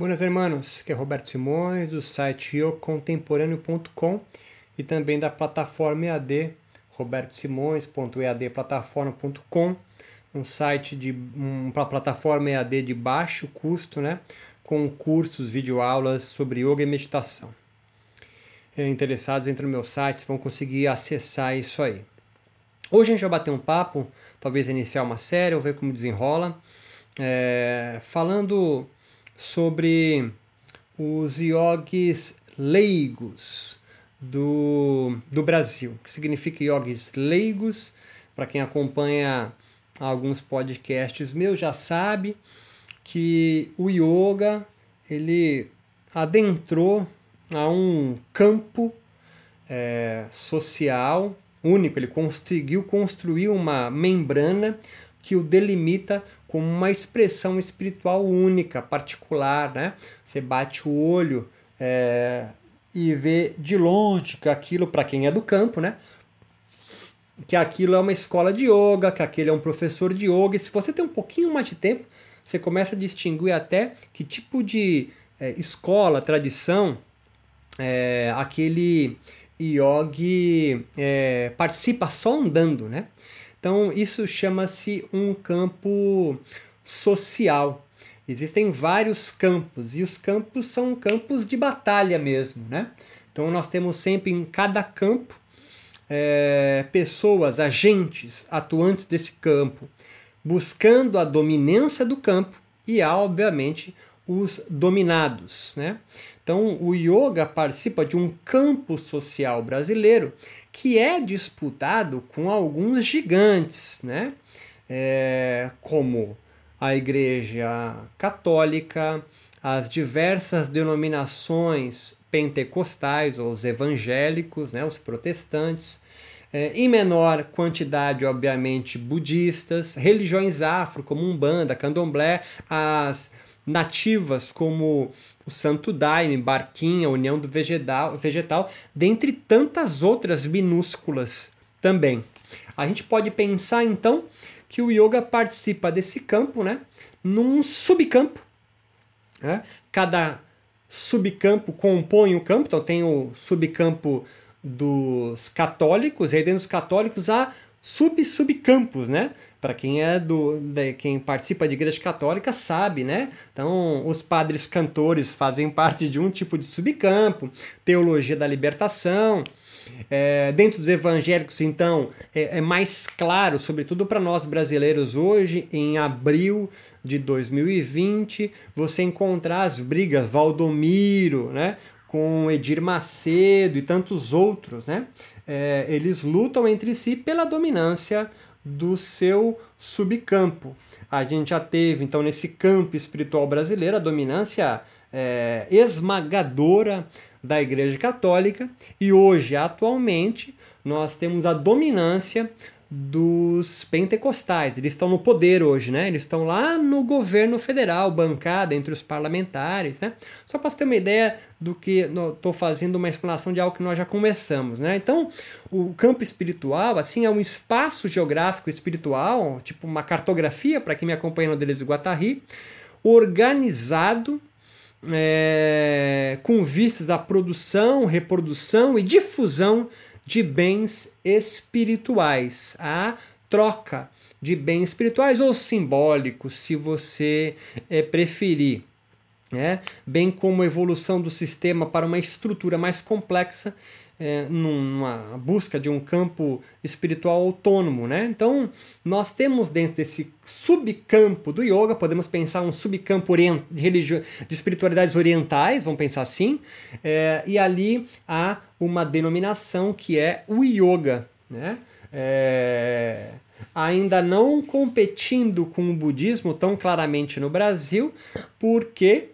Buenas hermanos, que é Roberto Simões do site yocontemporâneo.com e também da plataforma EAD robertosimões.eadplataforma.com, um site de uma plataforma EAD de baixo custo, né, com cursos, videoaulas sobre yoga e meditação. É, interessados entre no meu site vão conseguir acessar isso aí. Hoje a gente vai bater um papo, talvez iniciar uma série ou ver como desenrola, é, falando sobre os yogis leigos do, do Brasil, que significa yogis leigos. Para quem acompanha alguns podcasts meus já sabe que o yoga ele adentrou a um campo é, social único. Ele conseguiu construir uma membrana que o delimita como uma expressão espiritual única, particular, né? Você bate o olho é, e vê de longe que aquilo, para quem é do campo, né? Que aquilo é uma escola de yoga, que aquele é um professor de yoga. E se você tem um pouquinho mais de tempo, você começa a distinguir até que tipo de é, escola, tradição é, aquele yogi é, participa só andando, né? Então, isso chama-se um campo social. Existem vários campos e os campos são campos de batalha mesmo, né? Então, nós temos sempre em cada campo é, pessoas, agentes atuantes desse campo, buscando a dominância do campo e, obviamente, os dominados. Né? Então, o yoga participa de um campo social brasileiro que é disputado com alguns gigantes, né? É, como a Igreja Católica, as diversas denominações pentecostais, ou os evangélicos, né, os protestantes, é, em menor quantidade, obviamente, budistas, religiões afro, como Umbanda, Candomblé, as nativas como o Santo Daime, Barquinha, União do Vegetal, Vegetal, dentre tantas outras minúsculas também. A gente pode pensar então que o yoga participa desse campo, né, num subcampo. Né? Cada subcampo compõe o campo, então tem o subcampo dos católicos, e aí dentro dos católicos há sub-subcampos, né? Para quem é do, de, quem participa de igreja católica sabe, né? Então, os padres cantores fazem parte de um tipo de subcampo, teologia da libertação. É, dentro dos evangélicos, então, é, é mais claro, sobretudo para nós brasileiros hoje, em abril de 2020, você encontrar as brigas Valdomiro, né? Com Edir Macedo e tantos outros, né? É, eles lutam entre si pela dominância do seu subcampo. A gente já teve, então, nesse campo espiritual brasileiro, a dominância é, esmagadora da Igreja Católica, e hoje, atualmente, nós temos a dominância dos pentecostais. Eles estão no poder hoje, né? Eles estão lá no governo federal, bancada entre os parlamentares, né? Só para você ter uma ideia do que estou fazendo uma explanação de algo que nós já começamos, né? Então, o campo espiritual, assim, é um espaço geográfico espiritual, tipo uma cartografia para quem me acompanha no do Guatari, organizado é, com vistas à produção, reprodução e difusão de bens espirituais, a troca de bens espirituais ou simbólicos, se você é, preferir. Né? Bem como a evolução do sistema para uma estrutura mais complexa é, numa busca de um campo espiritual autônomo, né? Então, nós temos dentro desse subcampo do yoga, podemos pensar um subcampo religio... de espiritualidades orientais, vamos pensar assim, é, e ali há uma denominação que é o yoga, né? É, ainda não competindo com o budismo tão claramente no Brasil, porque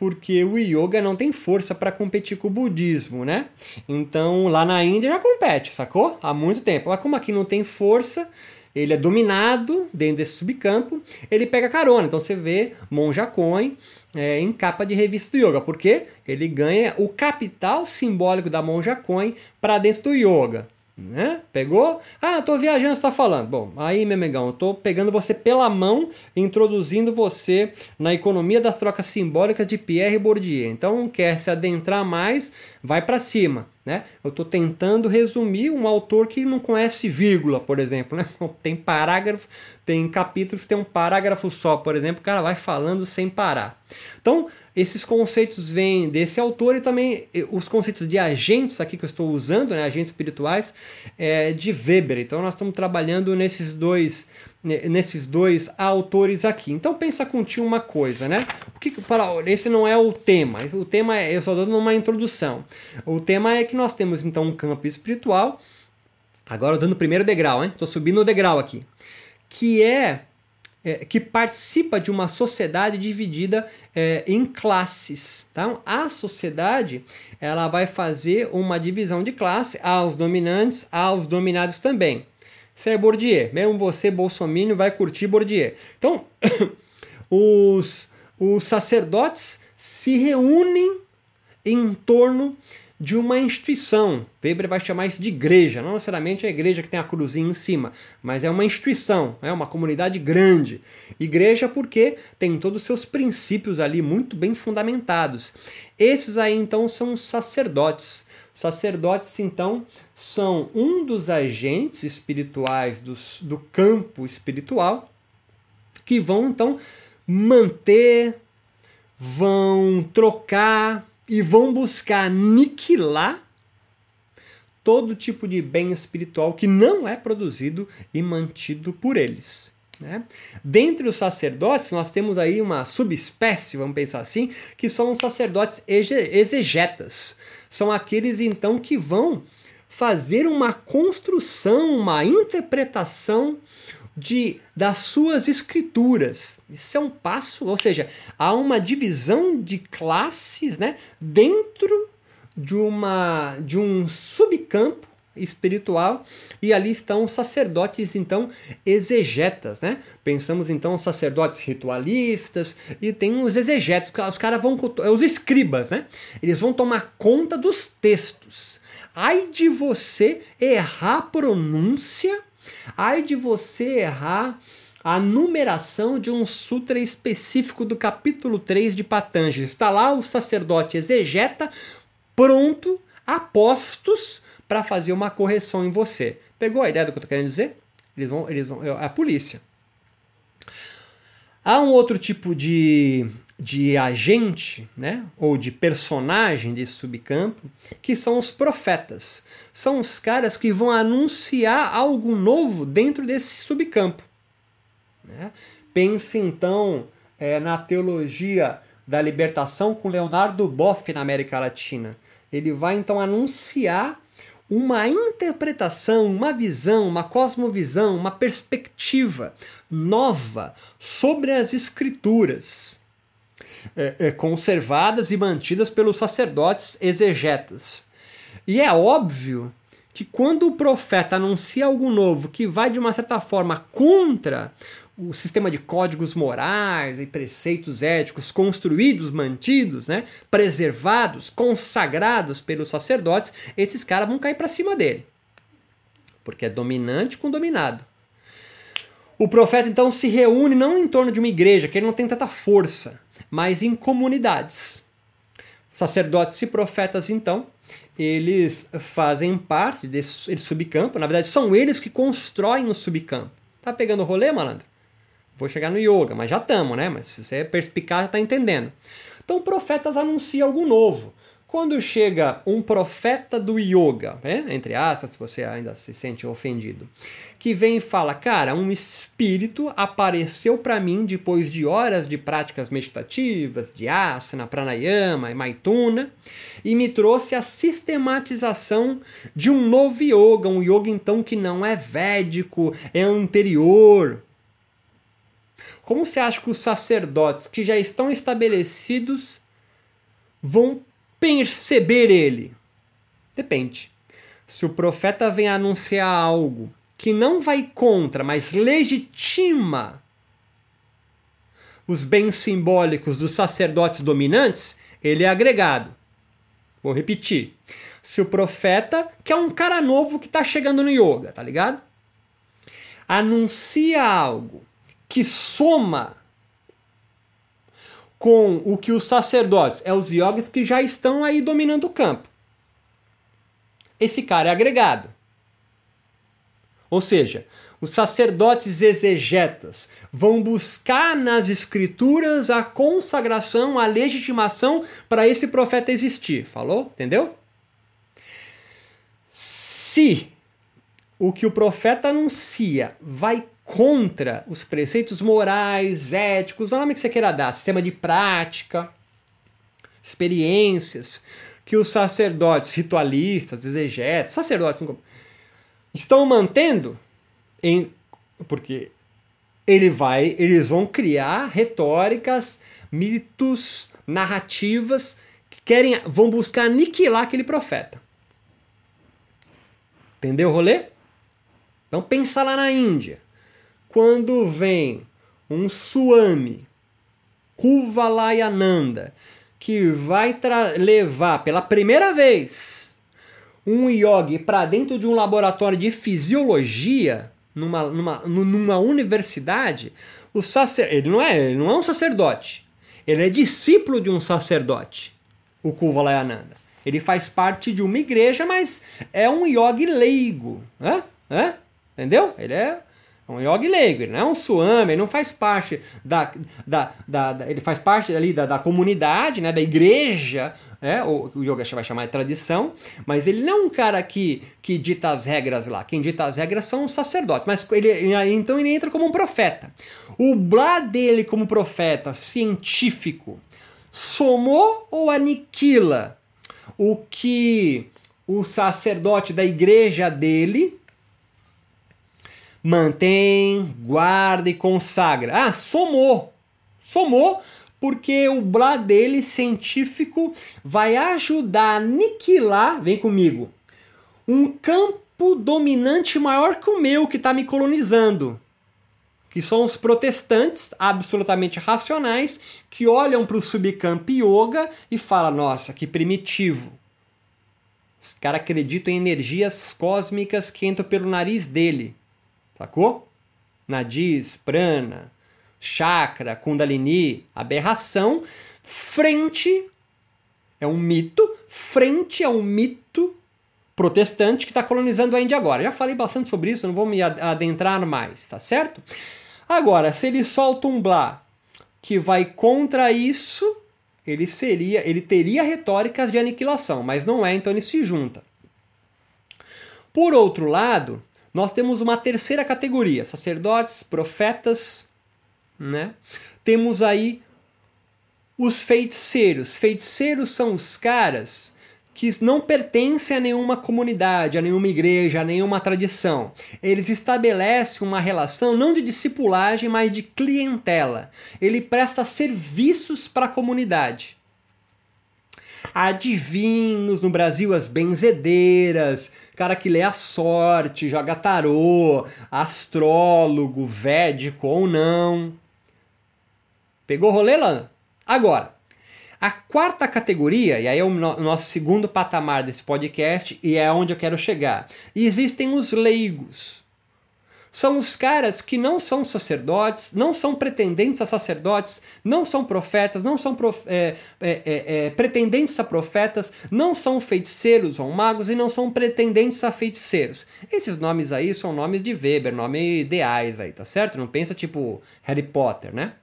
porque o yoga não tem força para competir com o budismo, né? Então lá na Índia já compete, sacou? Há muito tempo. Mas como aqui não tem força, ele é dominado dentro desse subcampo, ele pega carona. Então você vê Monja Coin é, em capa de revista do yoga, porque ele ganha o capital simbólico da Monja Coin para dentro do yoga. Né? Pegou? Ah, tô viajando, você tá falando. Bom, aí, meu amigão, eu tô pegando você pela mão, introduzindo você na economia das trocas simbólicas de Pierre Bourdieu. Então, quer se adentrar mais, vai para cima. Né? Eu estou tentando resumir um autor que não conhece vírgula, por exemplo. Né? Tem parágrafo, tem capítulos, tem um parágrafo só, por exemplo, o cara vai falando sem parar. Então, esses conceitos vêm desse autor e também os conceitos de agentes aqui que eu estou usando, né, agentes espirituais, é, de Weber. Então, nós estamos trabalhando nesses dois nesses dois autores aqui. Então pensa contigo uma coisa, né? O que para esse não é o tema. O tema é eu só dando uma introdução. O tema é que nós temos então um campo espiritual. Agora dando o primeiro degrau, hein? Estou subindo o degrau aqui, que é, é, que participa de uma sociedade dividida é, em classes. Tá? A sociedade ela vai fazer uma divisão de classe aos dominantes, aos dominados também. Isso é Bourdieu. Mesmo você, bolsominion, vai curtir Bourdieu. Então, os, os sacerdotes se reúnem em torno de uma instituição. Weber vai chamar isso de igreja, não necessariamente a igreja que tem a cruzinha em cima, mas é uma instituição, é uma comunidade grande. Igreja porque tem todos os seus princípios ali muito bem fundamentados. Esses aí então são os sacerdotes. Sacerdotes, então, são um dos agentes espirituais do, do campo espiritual que vão, então, manter, vão trocar e vão buscar aniquilar todo tipo de bem espiritual que não é produzido e mantido por eles. Né? Dentre os sacerdotes, nós temos aí uma subespécie, vamos pensar assim, que são os sacerdotes exegetas. São aqueles então que vão fazer uma construção, uma interpretação de das suas escrituras. Isso é um passo, ou seja, há uma divisão de classes, né, dentro de uma de um subcampo espiritual e ali estão os sacerdotes então exegetas, né? Pensamos então os sacerdotes ritualistas e tem os exegetas, os caras vão os escribas, né? Eles vão tomar conta dos textos. Ai de você errar a pronúncia, ai de você errar a numeração de um sutra específico do capítulo 3 de Patanjali. Está lá o sacerdote exegeta pronto a postos para fazer uma correção em você. Pegou a ideia do que eu estou querendo dizer? Eles vão, eles vão, é a polícia. Há um outro tipo de, de agente, né, ou de personagem desse subcampo, que são os profetas. São os caras que vão anunciar algo novo dentro desse subcampo. Né? Pense então é, na teologia da libertação com Leonardo Boff na América Latina. Ele vai então anunciar uma interpretação, uma visão, uma cosmovisão, uma perspectiva nova sobre as escrituras, conservadas e mantidas pelos sacerdotes exegetas. E é óbvio que quando o profeta anuncia algo novo que vai de uma certa forma contra o sistema de códigos morais e preceitos éticos construídos, mantidos, né, preservados, consagrados pelos sacerdotes, esses caras vão cair para cima dele. Porque é dominante com dominado. O profeta então se reúne não em torno de uma igreja, que ele não tem tanta força, mas em comunidades. Sacerdotes e profetas então, eles fazem parte desse subcampo, na verdade são eles que constroem o subcampo. Tá pegando o rolê, malandro? Vou chegar no yoga, mas já estamos, né? Mas se você é perspicaz, já está entendendo. Então, profetas anunciam algo novo. Quando chega um profeta do yoga, né? entre aspas, se você ainda se sente ofendido, que vem e fala: Cara, um espírito apareceu para mim depois de horas de práticas meditativas, de asana, pranayama e maituna, e me trouxe a sistematização de um novo yoga, um yoga então que não é védico, é anterior, como você acha que os sacerdotes que já estão estabelecidos vão perceber ele? Depende. Se o profeta vem anunciar algo que não vai contra, mas legitima os bens simbólicos dos sacerdotes dominantes, ele é agregado. Vou repetir. Se o profeta, que é um cara novo que está chegando no yoga, tá ligado? Anuncia algo que soma com o que os sacerdotes, é os yogis que já estão aí dominando o campo. Esse cara é agregado. Ou seja, os sacerdotes exegetas vão buscar nas escrituras a consagração, a legitimação para esse profeta existir. Falou? Entendeu? Se o que o profeta anuncia vai contra os preceitos morais, éticos, o nome que você queira dar, sistema de prática, experiências que os sacerdotes ritualistas, exegetas, sacerdotes estão mantendo em porque ele vai, eles vão criar retóricas, mitos, narrativas que querem, vão buscar aniquilar aquele profeta. Entendeu o rolê? Então pensa lá na Índia. Quando vem um Swami, Kuvalayananda, que vai levar pela primeira vez um yogi para dentro de um laboratório de fisiologia, numa, numa, numa universidade, o sacer... ele, não é, ele não é um sacerdote. Ele é discípulo de um sacerdote, o Kuvalayananda. Ele faz parte de uma igreja, mas é um yogi leigo. Hã? Hã? Entendeu? Ele é um yogi leigo, ele não é um swami, ele não faz parte da, da, da, da ele faz parte ali da, da comunidade, né, da igreja, é, o, o yoga vai chamar de tradição, mas ele não é um cara que, que dita as regras lá. Quem dita as regras são os sacerdotes, mas ele, então ele entra como um profeta. O blá dele como profeta científico somou ou aniquila o que o sacerdote da igreja dele mantém, guarda e consagra. Ah, somou. Somou porque o blá dele científico vai ajudar a aniquilar, vem comigo, um campo dominante maior que o meu que está me colonizando. Que são os protestantes absolutamente racionais que olham para o subcampo yoga e falam: nossa, que primitivo. Os caras acreditam em energias cósmicas que entram pelo nariz dele. Sacou? Nadis, prana, chakra, kundalini, aberração, frente é um mito, frente a um mito protestante que está colonizando a Índia agora. Já falei bastante sobre isso, não vou me adentrar mais, tá certo? Agora, se ele solta um blá que vai contra isso, ele seria, ele teria retóricas de aniquilação, mas não é, então ele se junta. Por outro lado, nós temos uma terceira categoria: sacerdotes, profetas, né? Temos aí os feiticeiros. Feiticeiros são os caras que não pertencem a nenhuma comunidade, a nenhuma igreja, a nenhuma tradição. Eles estabelecem uma relação não de discipulagem, mas de clientela. Ele presta serviços para a comunidade. Adivinhos no Brasil, as benzedeiras, cara que lê a sorte, joga tarô, astrólogo, védico ou não. Pegou rolê, Lana? Agora, a quarta categoria, e aí é o nosso segundo patamar desse podcast, e é onde eu quero chegar. existem os leigos. São os caras que não são sacerdotes, não são pretendentes a sacerdotes, não são profetas, não são prof, é, é, é, é, pretendentes a profetas, não são feiticeiros ou magos e não são pretendentes a feiticeiros. Esses nomes aí são nomes de Weber, nomes ideais aí, tá certo? Não pensa tipo Harry Potter, né?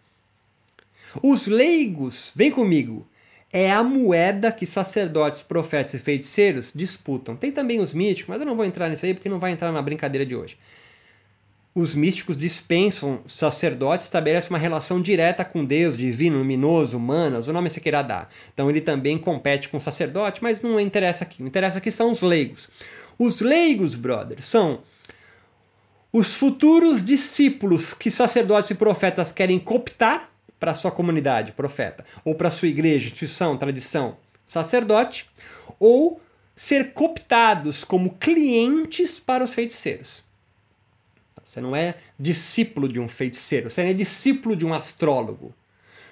Os leigos, vem comigo, é a moeda que sacerdotes, profetas e feiticeiros disputam. Tem também os místicos, mas eu não vou entrar nisso aí porque não vai entrar na brincadeira de hoje. Os místicos dispensam sacerdotes, estabelecem uma relação direta com Deus, divino, luminoso, humanas, o nome você queira dar. Então ele também compete com o sacerdote, mas não interessa aqui. O interessa aqui são os leigos. Os leigos, brother, são os futuros discípulos que sacerdotes e profetas querem cooptar para sua comunidade, profeta, ou para sua igreja, instituição, tradição, sacerdote, ou ser cooptados como clientes para os feiticeiros. Você não é discípulo de um feiticeiro, você não é discípulo de um astrólogo.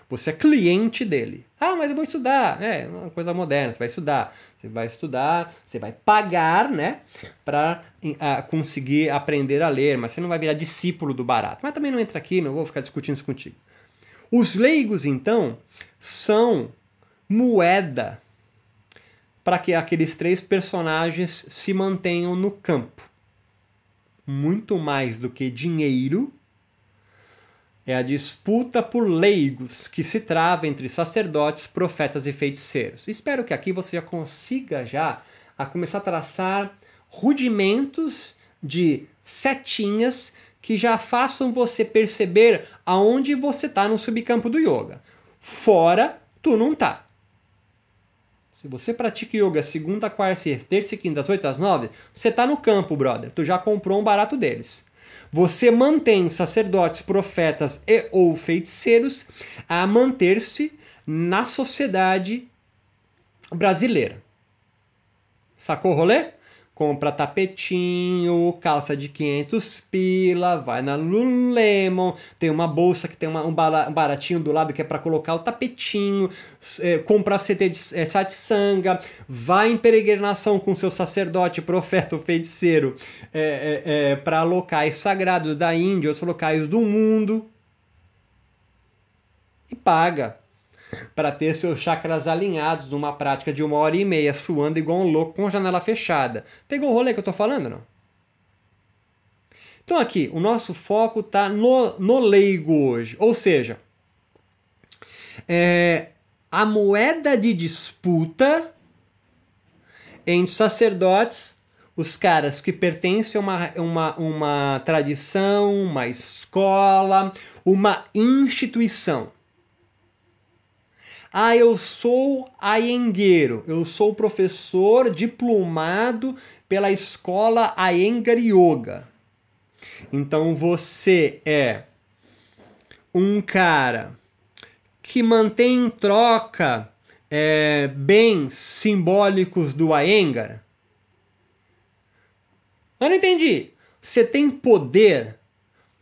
Você é cliente dele. Ah, mas eu vou estudar. É, uma coisa moderna, você vai estudar. Você vai estudar, você vai pagar, né, para uh, conseguir aprender a ler, mas você não vai virar discípulo do barato. Mas também não entra aqui, não vou ficar discutindo isso contigo. Os leigos, então, são moeda para que aqueles três personagens se mantenham no campo. Muito mais do que dinheiro, é a disputa por leigos que se trava entre sacerdotes, profetas e feiticeiros. Espero que aqui você já consiga já a começar a traçar rudimentos de setinhas que já façam você perceber aonde você está no subcampo do yoga. Fora, tu não tá. Se você pratica yoga segunda, quarta, terça e quinta, das 8 às 9, você tá no campo, brother. Tu já comprou um barato deles. Você mantém sacerdotes, profetas e ou feiticeiros a manter-se na sociedade brasileira. Sacou o rolê? Compra tapetinho, calça de 500 pila, vai na Lululemon, tem uma bolsa que tem uma, um baratinho do lado que é para colocar o tapetinho, é, compra CT de é, satsanga, vai em peregrinação com seu sacerdote, profeta ou feiticeiro. É, é, é para locais sagrados da Índia, os locais do mundo. E paga para ter seus chakras alinhados numa prática de uma hora e meia, suando igual um louco com a janela fechada. Pegou o rolê que eu estou falando, não? Então aqui, o nosso foco está no, no leigo hoje. Ou seja, é, a moeda de disputa entre sacerdotes, os caras que pertencem a uma, uma, uma tradição, uma escola, uma instituição. Ah, eu sou ayengueiro, eu sou professor diplomado pela escola Ayengar Yoga. Então você é um cara que mantém em troca é, bens simbólicos do Ayengar? Eu não entendi. Você tem poder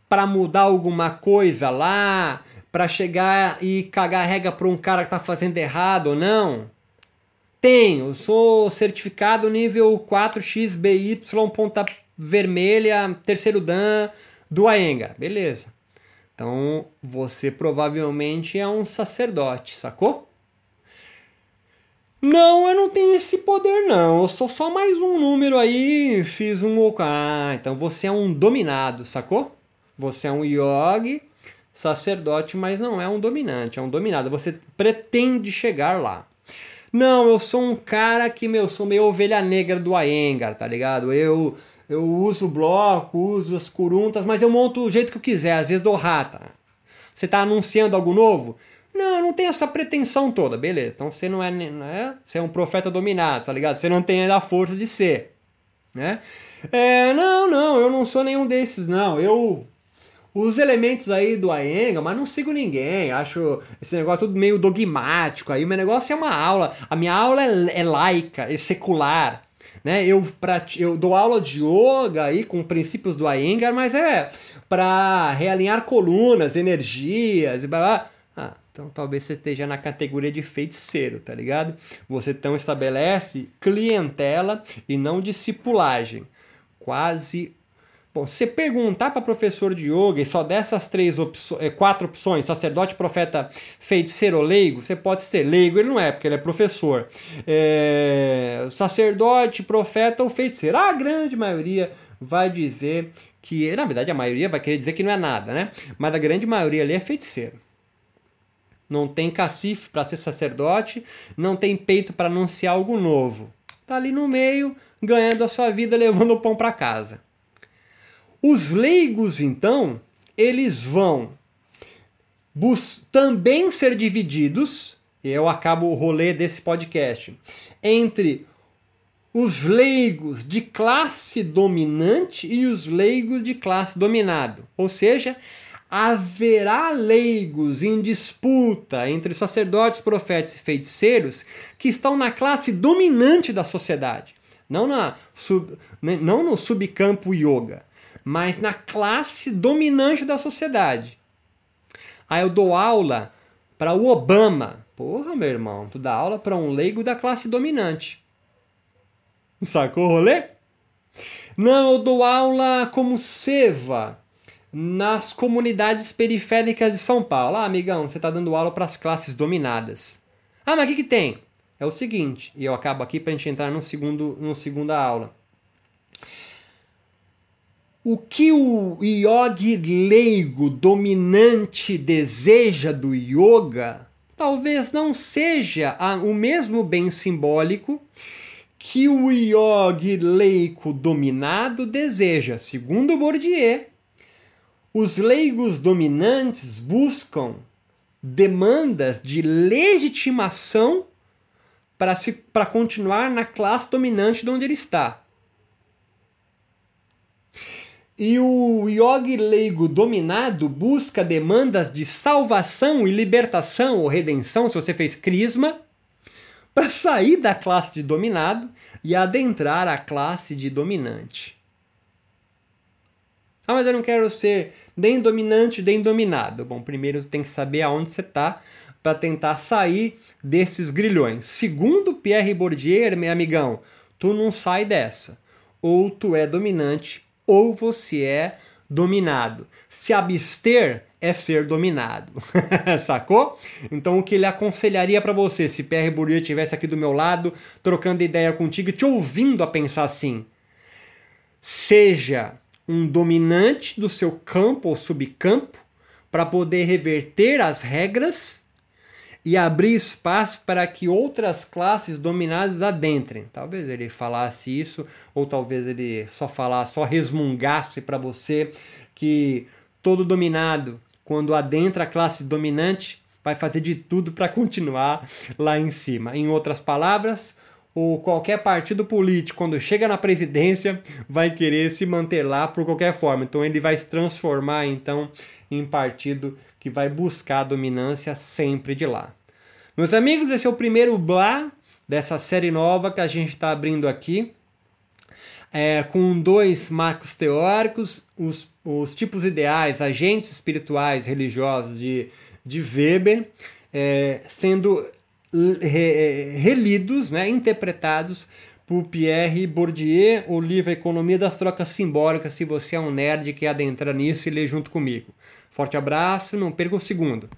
para mudar alguma coisa lá, para chegar e cagar regra para um cara que tá fazendo errado ou não? Tenho, sou certificado nível 4XBY, ponta vermelha, terceiro Dan do Aenga. Beleza. Então você provavelmente é um sacerdote, sacou? Não, eu não tenho esse poder não. Eu sou só mais um número aí, fiz um. Ah, então você é um dominado, sacou? Você é um yogi sacerdote, mas não é um dominante, é um dominado. Você pretende chegar lá. Não, eu sou um cara que, meu, sou meio ovelha negra do Aengar, tá ligado? Eu eu uso bloco, uso as curuntas, mas eu monto o jeito que eu quiser, às vezes dou rata. Você tá anunciando algo novo? Não, eu não tenho essa pretensão toda, beleza. Então você não é, não é, você é um profeta dominado, tá ligado? Você não tem a força de ser, né? É, não, não, eu não sou nenhum desses, não. Eu os elementos aí do Aenga, mas não sigo ninguém. Acho esse negócio tudo meio dogmático. Aí o meu negócio é uma aula. A minha aula é, é laica, é secular. Né? Eu, pra, eu dou aula de yoga aí com princípios do Iyengar, mas é para realinhar colunas, energias e blá blá. Ah, então talvez você esteja na categoria de feiticeiro, tá ligado? Você então estabelece clientela e não discipulagem. Quase Bom, se você perguntar para professor de yoga e só dessas três opções, eh, quatro opções, sacerdote, profeta, feiticeiro ou leigo, você pode ser leigo, ele não é, porque ele é professor. É, sacerdote, profeta ou feiticeiro. A grande maioria vai dizer que, na verdade, a maioria vai querer dizer que não é nada, né? Mas a grande maioria ali é feiticeiro. Não tem cacife para ser sacerdote, não tem peito para anunciar algo novo. Tá ali no meio, ganhando a sua vida, levando o pão para casa. Os leigos, então, eles vão também ser divididos, e eu acabo o rolê desse podcast, entre os leigos de classe dominante e os leigos de classe dominado. Ou seja, haverá leigos em disputa entre sacerdotes, profetas e feiticeiros que estão na classe dominante da sociedade, não, na sub, não no subcampo yoga mas na classe dominante da sociedade. Aí eu dou aula para o Obama. Porra, meu irmão, tu dá aula para um leigo da classe dominante. Sacou o rolê? Não, eu dou aula como seva nas comunidades periféricas de São Paulo. Ah, amigão, você está dando aula para as classes dominadas. Ah, mas o que, que tem? É o seguinte, e eu acabo aqui para a gente entrar no segundo, no segunda aula. O que o yogi leigo dominante deseja do yoga talvez não seja o mesmo bem simbólico que o yogi leigo dominado deseja. Segundo Bourdieu, os leigos dominantes buscam demandas de legitimação para continuar na classe dominante de onde ele está. E o yogi leigo dominado busca demandas de salvação e libertação ou redenção, se você fez crisma, para sair da classe de dominado e adentrar a classe de dominante. Ah, mas eu não quero ser nem dominante nem dominado. Bom, primeiro tem que saber aonde você está para tentar sair desses grilhões. Segundo Pierre Bourdieu, meu amigão, tu não sai dessa. Ou tu é dominante ou você é dominado. Se abster é ser dominado. Sacou? Então o que ele aconselharia para você se Pierre Bourdieu estivesse aqui do meu lado, trocando ideia contigo, te ouvindo a pensar assim: seja um dominante do seu campo ou subcampo para poder reverter as regras e abrir espaço para que outras classes dominadas adentrem. Talvez ele falasse isso, ou talvez ele só falasse, só resmungasse para você que todo dominado, quando adentra a classe dominante, vai fazer de tudo para continuar lá em cima. Em outras palavras, ou qualquer partido político, quando chega na presidência, vai querer se manter lá por qualquer forma. Então ele vai se transformar então em partido que vai buscar a dominância sempre de lá. Meus amigos, esse é o primeiro Blá dessa série nova que a gente está abrindo aqui. É, com dois marcos teóricos, os, os tipos ideais, agentes espirituais religiosos de, de Weber, é, sendo relidos, né, interpretados por Pierre Bourdieu, o livro Economia das Trocas Simbólicas, se você é um nerd que adentrar nisso e lê junto comigo. Forte abraço, não perca o segundo.